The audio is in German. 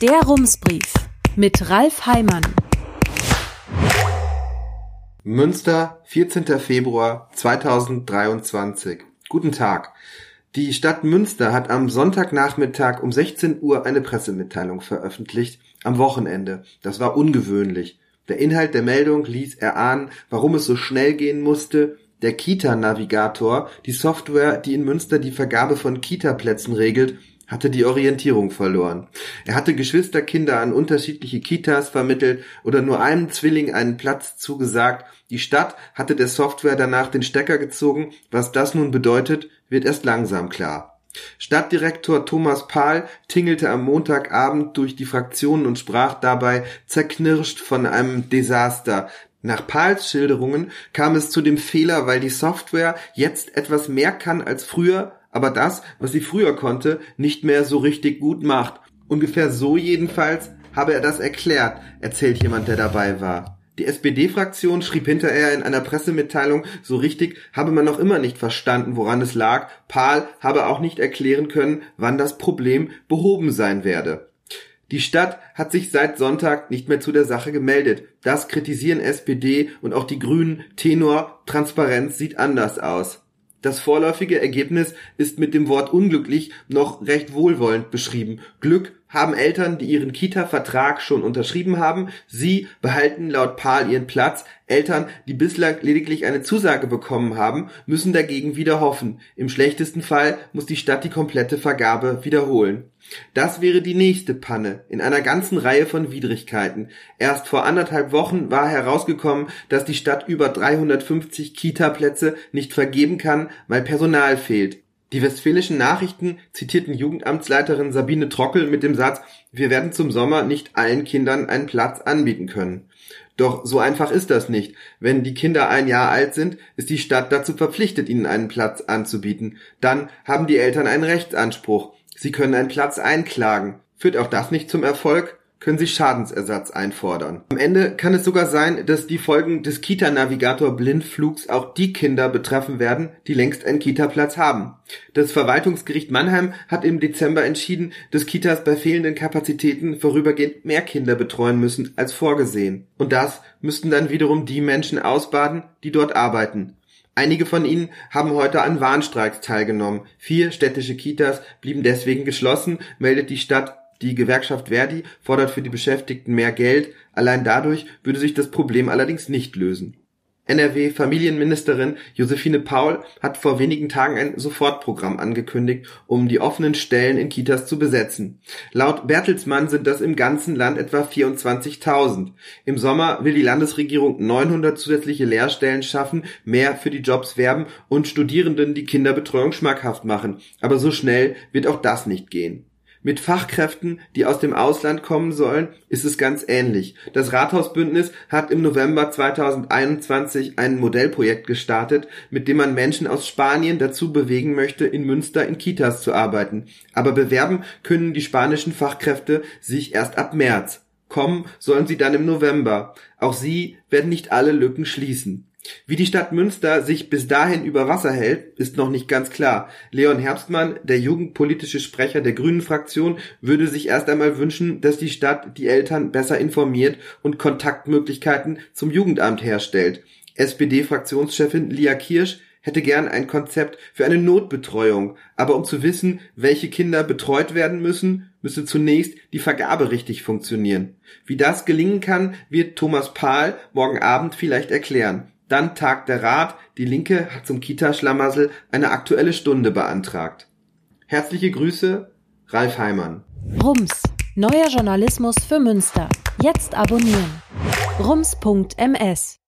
Der Rumsbrief mit Ralf Heimann. Münster, 14. Februar 2023. Guten Tag. Die Stadt Münster hat am Sonntagnachmittag um 16 Uhr eine Pressemitteilung veröffentlicht, am Wochenende. Das war ungewöhnlich. Der Inhalt der Meldung ließ erahnen, warum es so schnell gehen musste. Der Kita-Navigator, die Software, die in Münster die Vergabe von Kita-Plätzen regelt, hatte die Orientierung verloren. Er hatte Geschwisterkinder an unterschiedliche Kitas vermittelt oder nur einem Zwilling einen Platz zugesagt. Die Stadt hatte der Software danach den Stecker gezogen. Was das nun bedeutet, wird erst langsam klar. Stadtdirektor Thomas Pahl tingelte am Montagabend durch die Fraktionen und sprach dabei zerknirscht von einem Desaster. Nach Pahls Schilderungen kam es zu dem Fehler, weil die Software jetzt etwas mehr kann als früher, aber das, was sie früher konnte, nicht mehr so richtig gut macht. Ungefähr so jedenfalls habe er das erklärt, erzählt jemand, der dabei war. Die SPD-Fraktion schrieb hinterher in einer Pressemitteilung, so richtig habe man noch immer nicht verstanden, woran es lag. Pahl habe auch nicht erklären können, wann das Problem behoben sein werde. Die Stadt hat sich seit Sonntag nicht mehr zu der Sache gemeldet. Das kritisieren SPD und auch die Grünen. Tenor, Transparenz sieht anders aus. Das vorläufige Ergebnis ist mit dem Wort unglücklich noch recht wohlwollend beschrieben. Glück haben Eltern, die ihren Kita-Vertrag schon unterschrieben haben. Sie behalten laut Pahl ihren Platz. Eltern, die bislang lediglich eine Zusage bekommen haben, müssen dagegen wieder hoffen. Im schlechtesten Fall muss die Stadt die komplette Vergabe wiederholen. Das wäre die nächste Panne in einer ganzen Reihe von Widrigkeiten. Erst vor anderthalb Wochen war herausgekommen, dass die Stadt über 350 Kita-Plätze nicht vergeben kann, weil Personal fehlt. Die Westfälischen Nachrichten zitierten Jugendamtsleiterin Sabine Trockel mit dem Satz, wir werden zum Sommer nicht allen Kindern einen Platz anbieten können. Doch so einfach ist das nicht. Wenn die Kinder ein Jahr alt sind, ist die Stadt dazu verpflichtet, ihnen einen Platz anzubieten. Dann haben die Eltern einen Rechtsanspruch. Sie können einen Platz einklagen. Führt auch das nicht zum Erfolg? Können Sie Schadensersatz einfordern. Am Ende kann es sogar sein, dass die Folgen des Kita-Navigator Blindflugs auch die Kinder betreffen werden, die längst einen Kita-Platz haben. Das Verwaltungsgericht Mannheim hat im Dezember entschieden, dass Kitas bei fehlenden Kapazitäten vorübergehend mehr Kinder betreuen müssen als vorgesehen. Und das müssten dann wiederum die Menschen ausbaden, die dort arbeiten. Einige von ihnen haben heute an Warnstreiks teilgenommen. Vier städtische Kitas blieben deswegen geschlossen, meldet die Stadt die Gewerkschaft Verdi fordert für die Beschäftigten mehr Geld, allein dadurch würde sich das Problem allerdings nicht lösen. NRW-Familienministerin Josephine Paul hat vor wenigen Tagen ein Sofortprogramm angekündigt, um die offenen Stellen in Kitas zu besetzen. Laut Bertelsmann sind das im ganzen Land etwa 24.000. Im Sommer will die Landesregierung 900 zusätzliche Lehrstellen schaffen, mehr für die Jobs werben und Studierenden die Kinderbetreuung schmackhaft machen. Aber so schnell wird auch das nicht gehen. Mit Fachkräften, die aus dem Ausland kommen sollen, ist es ganz ähnlich. Das Rathausbündnis hat im November 2021 ein Modellprojekt gestartet, mit dem man Menschen aus Spanien dazu bewegen möchte, in Münster in Kitas zu arbeiten. Aber bewerben können die spanischen Fachkräfte sich erst ab März. Kommen sollen sie dann im November. Auch sie werden nicht alle Lücken schließen. Wie die Stadt Münster sich bis dahin über Wasser hält, ist noch nicht ganz klar. Leon Herbstmann, der jugendpolitische Sprecher der Grünen Fraktion, würde sich erst einmal wünschen, dass die Stadt die Eltern besser informiert und Kontaktmöglichkeiten zum Jugendamt herstellt. SPD-Fraktionschefin Lia Kirsch hätte gern ein Konzept für eine Notbetreuung, aber um zu wissen, welche Kinder betreut werden müssen, müsse zunächst die Vergabe richtig funktionieren. Wie das gelingen kann, wird Thomas Pahl morgen Abend vielleicht erklären. Dann tagt der Rat, die Linke hat zum Kita-Schlamassel eine aktuelle Stunde beantragt. Herzliche Grüße, Ralf Heimann. Rums, neuer Journalismus für Münster. Jetzt abonnieren. Rums.ms